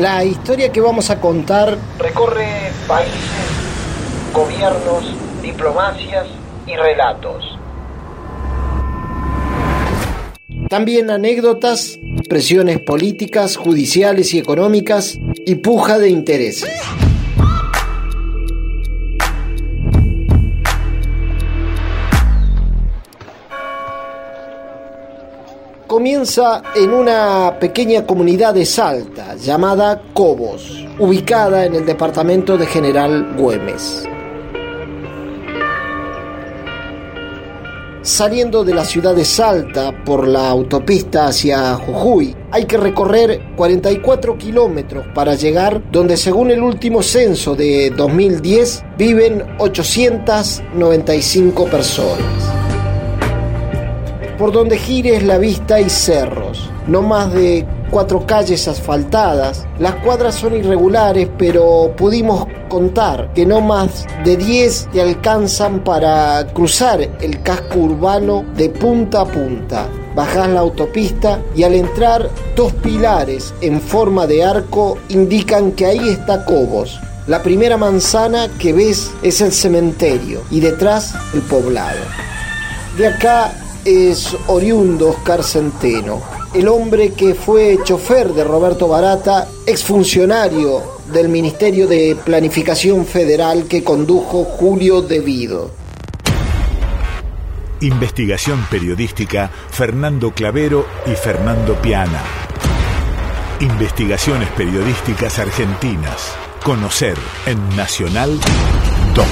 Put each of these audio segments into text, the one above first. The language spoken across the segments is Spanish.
La historia que vamos a contar recorre países, gobiernos, diplomacias y relatos. También anécdotas, presiones políticas, judiciales y económicas y puja de intereses. Comienza en una pequeña comunidad de Salta llamada Cobos, ubicada en el departamento de General Güemes. Saliendo de la ciudad de Salta por la autopista hacia Jujuy, hay que recorrer 44 kilómetros para llegar donde según el último censo de 2010 viven 895 personas. Por donde gires la vista hay cerros, no más de cuatro calles asfaltadas. Las cuadras son irregulares, pero pudimos contar que no más de 10 te alcanzan para cruzar el casco urbano de punta a punta. Bajás la autopista y al entrar dos pilares en forma de arco indican que ahí está Cobos. La primera manzana que ves es el cementerio y detrás el poblado. De acá es oriundo Oscar Centeno, el hombre que fue chofer de Roberto Barata, exfuncionario del Ministerio de Planificación Federal que condujo Julio Devido. Investigación periodística Fernando Clavero y Fernando Piana. Investigaciones periodísticas argentinas. Conocer en Nacional Doc.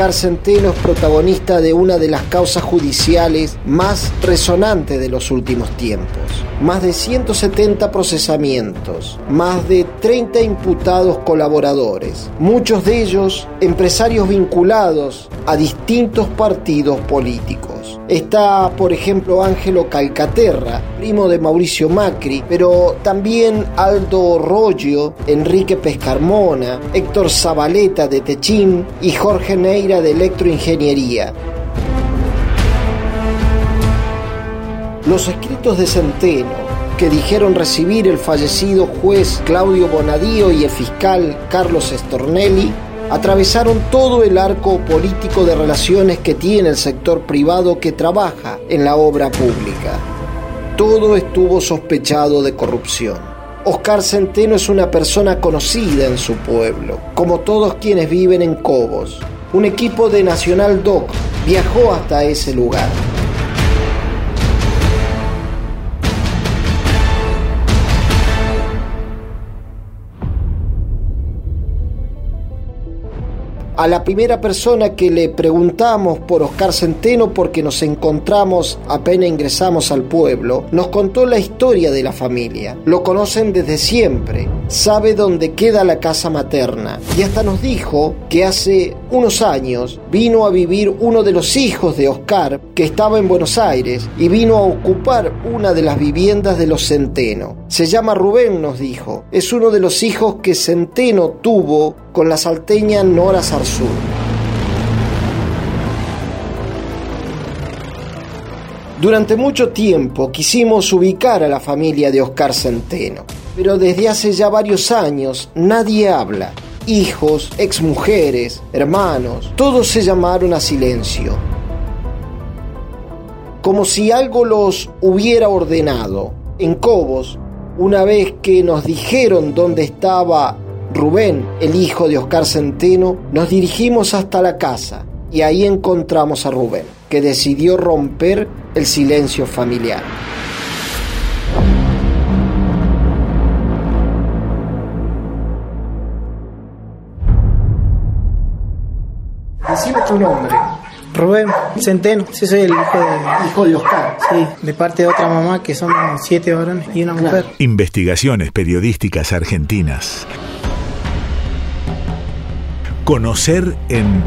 Oscar Centeno es protagonista de una de las causas judiciales más resonantes de los últimos tiempos. Más de 170 procesamientos, más de 30 imputados colaboradores, muchos de ellos empresarios vinculados a distintos partidos políticos. Está, por ejemplo, Ángelo Calcaterra, primo de Mauricio Macri, pero también Aldo Rollo, Enrique Pescarmona, Héctor Zabaleta de Techín y Jorge Neira de Electroingeniería. Los escritos de Centeno, que dijeron recibir el fallecido juez Claudio Bonadío y el fiscal Carlos Estornelli, atravesaron todo el arco político de relaciones que tiene el sector privado que trabaja en la obra pública. Todo estuvo sospechado de corrupción. Oscar Centeno es una persona conocida en su pueblo, como todos quienes viven en Cobos. Un equipo de Nacional Doc viajó hasta ese lugar. A la primera persona que le preguntamos por Oscar Centeno porque nos encontramos apenas ingresamos al pueblo, nos contó la historia de la familia. Lo conocen desde siempre, sabe dónde queda la casa materna y hasta nos dijo que hace unos años vino a vivir uno de los hijos de Oscar que estaba en Buenos Aires y vino a ocupar una de las viviendas de los Centeno. Se llama Rubén, nos dijo. Es uno de los hijos que Centeno tuvo con la salteña Nora Sarzú. Durante mucho tiempo quisimos ubicar a la familia de Oscar Centeno, pero desde hace ya varios años nadie habla. Hijos, exmujeres, hermanos, todos se llamaron a silencio. Como si algo los hubiera ordenado. En Cobos, una vez que nos dijeron dónde estaba Rubén, el hijo de Oscar Centeno, nos dirigimos hasta la casa y ahí encontramos a Rubén, que decidió romper el silencio familiar. Tu nombre. Rubén Centeno, sí soy el hijo de, Hijo de Oscar. sí, de parte de otra mamá que son siete varones y una mujer. Investigaciones periodísticas argentinas. Conocer en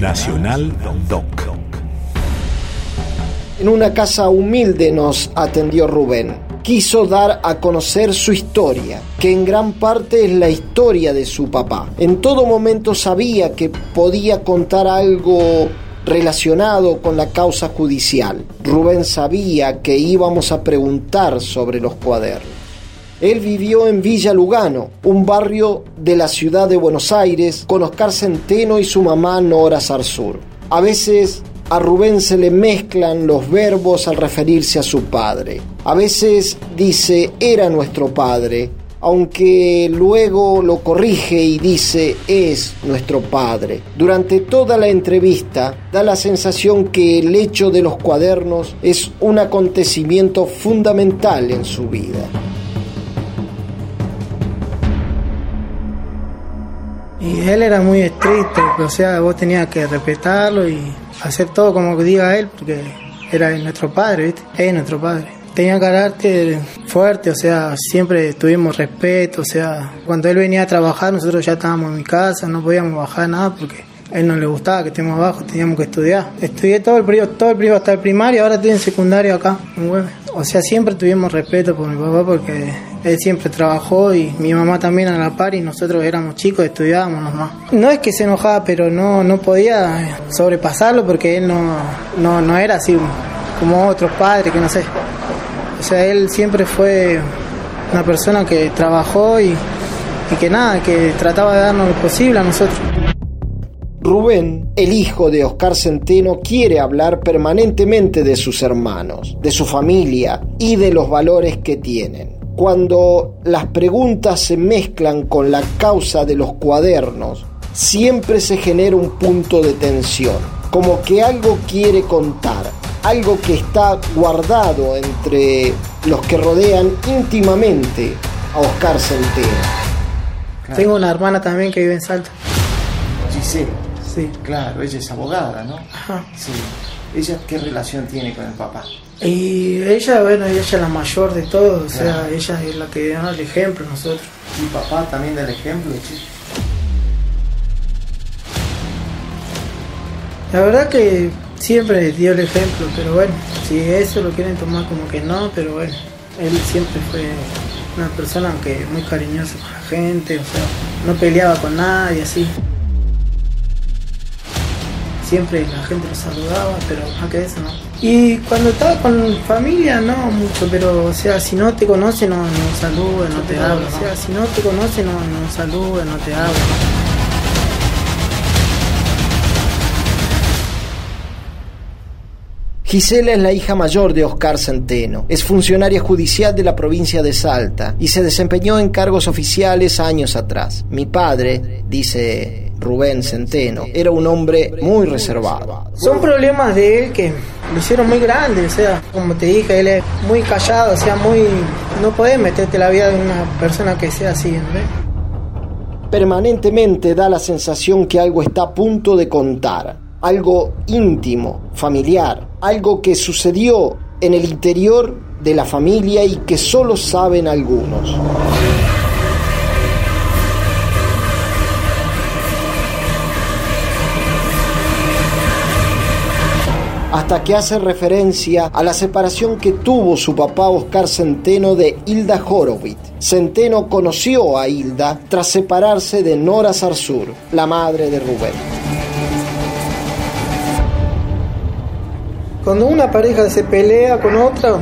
Nacional Doc. En una casa humilde nos atendió Rubén. Quiso dar a conocer su historia, que en gran parte es la historia de su papá. En todo momento sabía que podía contar algo relacionado con la causa judicial. Rubén sabía que íbamos a preguntar sobre los cuadernos. Él vivió en Villa Lugano, un barrio de la ciudad de Buenos Aires, con Oscar Centeno y su mamá Nora Sarsur. A veces a Rubén se le mezclan los verbos al referirse a su padre. A veces dice era nuestro padre, aunque luego lo corrige y dice es nuestro padre. Durante toda la entrevista da la sensación que el hecho de los cuadernos es un acontecimiento fundamental en su vida. Y él era muy estricto, o sea, vos tenías que respetarlo y hacer todo como diga él, porque era nuestro padre. Es nuestro padre. Tenía carácter fuerte, o sea, siempre tuvimos respeto, o sea, cuando él venía a trabajar nosotros ya estábamos en mi casa, no podíamos bajar nada porque a él no le gustaba que estemos abajo, teníamos que estudiar. Estudié todo el periodo, todo el periodo hasta el primario, ahora estoy en secundario acá, en Güemes. O sea, siempre tuvimos respeto por mi papá porque él siempre trabajó y mi mamá también a la par y nosotros éramos chicos, estudiábamos nomás. No es que se enojaba, pero no, no podía sobrepasarlo porque él no, no, no era así como otros padres, que no sé. O sea, él siempre fue una persona que trabajó y, y que nada, que trataba de darnos lo posible a nosotros. Rubén, el hijo de Oscar Centeno, quiere hablar permanentemente de sus hermanos, de su familia y de los valores que tienen. Cuando las preguntas se mezclan con la causa de los cuadernos, siempre se genera un punto de tensión, como que algo quiere contar, algo que está guardado entre los que rodean íntimamente a Oscar Centeno. Tengo una hermana también que vive en Salta. Giselle. Sí. Claro, ella es abogada, ¿no? Ajá. Sí. ¿Ella qué relación tiene con el papá? Y ella, bueno, ella es la mayor de todos, o sea, ella es la que da el ejemplo a nosotros. ¿Y papá también da el ejemplo? sí? La verdad que siempre dio el ejemplo, pero bueno, si eso lo quieren tomar como que no, pero bueno, él siempre fue una persona que muy cariñosa con la gente, o sea, no peleaba con nadie, así. Siempre la gente lo saludaba, pero más que eso no. Y cuando estaba con familia, no mucho, pero o sea, si no te conoce, no, no saluda, no te habla. O sea, si no te conoce, no, no saluda, no te habla. Gisela es la hija mayor de Oscar Centeno. Es funcionaria judicial de la provincia de Salta y se desempeñó en cargos oficiales años atrás. Mi padre, dice Rubén Centeno, era un hombre muy reservado. Son problemas de él que lo hicieron muy grande, o sea, como te dije, él es muy callado, o sea, muy... No podés meterte la vida de una persona que sea así, ¿no? Permanentemente da la sensación que algo está a punto de contar, algo íntimo, familiar, algo que sucedió en el interior de la familia y que solo saben algunos. hasta que hace referencia a la separación que tuvo su papá Oscar Centeno de Hilda Horowitz. Centeno conoció a Hilda tras separarse de Nora Sarsur, la madre de Rubén. Cuando una pareja se pelea con otra,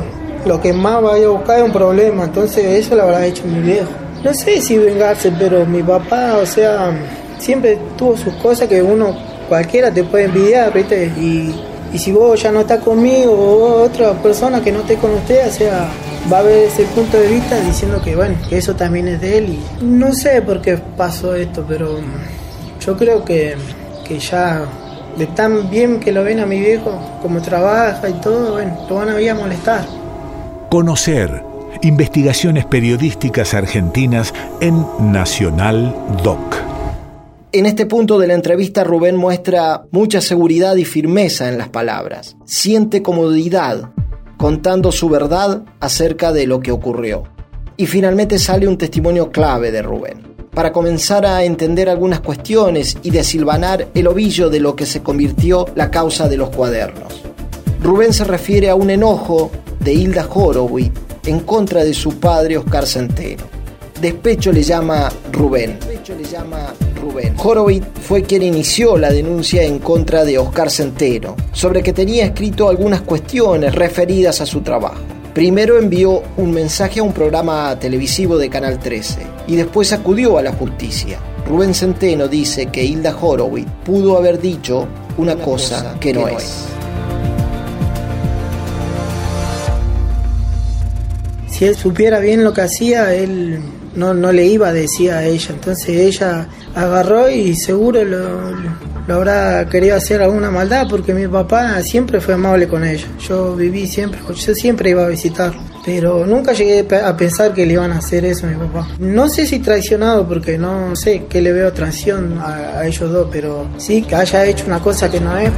lo que más va a buscar es un problema, entonces eso lo habrá hecho mi viejo. No sé si vengarse, pero mi papá, o sea, siempre tuvo sus cosas que uno, cualquiera te puede envidiar, ¿viste? Y, y si vos ya no estás conmigo o otra persona que no esté con usted, o sea, va a ver ese punto de vista diciendo que, bueno, que eso también es de él. Y no sé por qué pasó esto, pero yo creo que, que ya de tan bien que lo ven a mi viejo, como trabaja y todo, bueno, lo van a ir a molestar. Conocer investigaciones periodísticas argentinas en Nacional Doc. En este punto de la entrevista Rubén muestra mucha seguridad y firmeza en las palabras. Siente comodidad contando su verdad acerca de lo que ocurrió. Y finalmente sale un testimonio clave de Rubén, para comenzar a entender algunas cuestiones y desilvanar el ovillo de lo que se convirtió la causa de los cuadernos. Rubén se refiere a un enojo de Hilda Horowitz en contra de su padre Oscar Centeno. Despecho le llama Rubén. Despecho le llama Rubén. Horowitz fue quien inició la denuncia en contra de Oscar Centeno, sobre que tenía escrito algunas cuestiones referidas a su trabajo. Primero envió un mensaje a un programa televisivo de Canal 13 y después acudió a la justicia. Rubén Centeno dice que Hilda Horowitz pudo haber dicho una, cosa, que, no, es. Si él supiera bien lo que hacía, él no, no le iba a decir a ella. Entonces ella agarró y seguro lo, lo habrá querido hacer alguna maldad porque mi papá siempre fue amable con ella. Yo viví siempre, yo siempre iba a visitar. Pero nunca llegué a pensar que le iban a hacer eso a mi papá. No sé si traicionado, porque no sé qué le veo traición a, a ellos dos, pero sí que haya hecho una cosa que no es.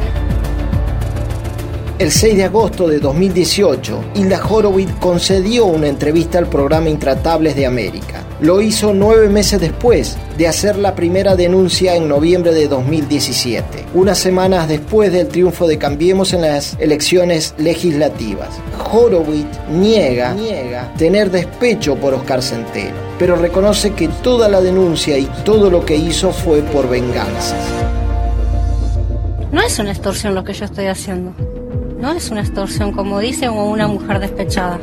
El 6 de agosto de 2018, Hilda Horowitz concedió una entrevista al programa Intratables de América. Lo hizo nueve meses después de hacer la primera denuncia en noviembre de 2017, unas semanas después del triunfo de Cambiemos en las elecciones legislativas. Horowitz niega, niega tener despecho por Oscar Centeno, pero reconoce que toda la denuncia y todo lo que hizo fue por venganza. No es una extorsión lo que yo estoy haciendo. No es una extorsión, como dice, o una mujer despechada.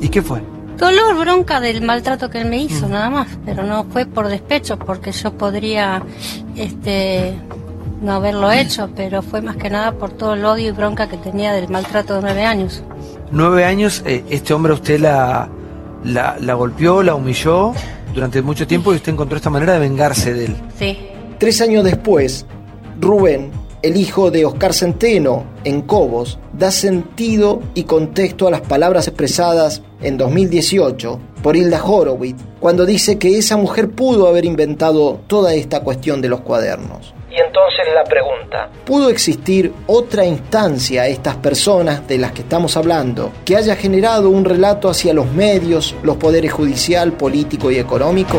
¿Y qué fue? Dolor, bronca del maltrato que él me hizo, nada más. Pero no fue por despecho, porque yo podría este, no haberlo hecho, pero fue más que nada por todo el odio y bronca que tenía del maltrato de nueve años. Nueve años, eh, este hombre a usted la, la, la golpeó, la humilló durante mucho tiempo y usted encontró esta manera de vengarse de él. Sí. Tres años después, Rubén, el hijo de Oscar Centeno, en Cobos, da sentido y contexto a las palabras expresadas en 2018 por Hilda Horowitz, cuando dice que esa mujer pudo haber inventado toda esta cuestión de los cuadernos. Y entonces la pregunta, ¿Pudo existir otra instancia a estas personas de las que estamos hablando que haya generado un relato hacia los medios, los poderes judicial, político y económico?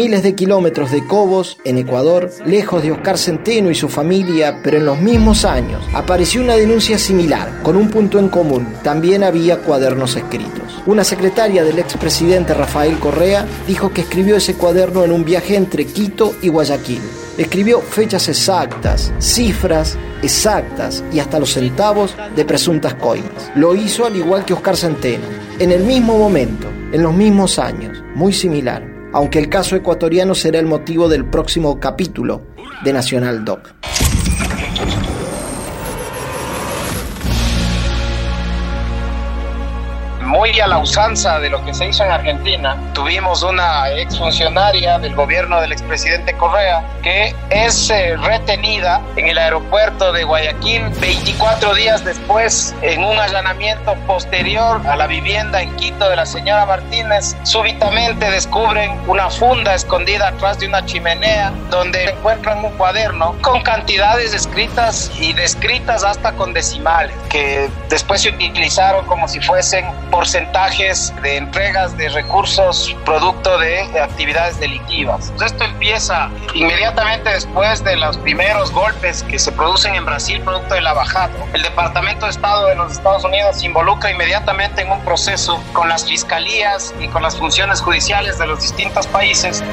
Miles de kilómetros de Cobos, en Ecuador, lejos de Oscar Centeno y su familia, pero en los mismos años, apareció una denuncia similar, con un punto en común. También había cuadernos escritos. Una secretaria del expresidente Rafael Correa dijo que escribió ese cuaderno en un viaje entre Quito y Guayaquil. Escribió fechas exactas, cifras exactas y hasta los centavos de presuntas coimas. Lo hizo al igual que Oscar Centeno, en el mismo momento, en los mismos años, muy similar aunque el caso ecuatoriano será el motivo del próximo capítulo de Nacional Doc. Muy a la usanza de lo que se hizo en Argentina, tuvimos una exfuncionaria del gobierno del expresidente Correa que es eh, retenida en el aeropuerto de Guayaquil 24 días después en un allanamiento posterior a la vivienda en Quito de la señora Martínez. Súbitamente descubren una funda escondida atrás de una chimenea donde encuentran un cuaderno con cantidades escritas y descritas hasta con decimales que después se utilizaron como si fuesen porcentajes de entregas de recursos producto de actividades delictivas. Esto empieza inmediatamente después de los primeros golpes que se producen en Brasil producto del lavajado. El Departamento de Estado de los Estados Unidos se involucra inmediatamente en un proceso con las fiscalías y con las funciones judiciales de los distintos países.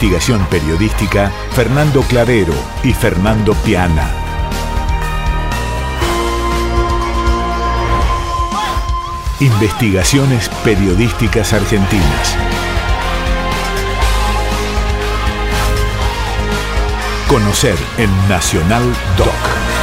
Investigación periodística Fernando Clavero y Fernando Piana. Investigaciones periodísticas argentinas. Conocer en Nacional Doc.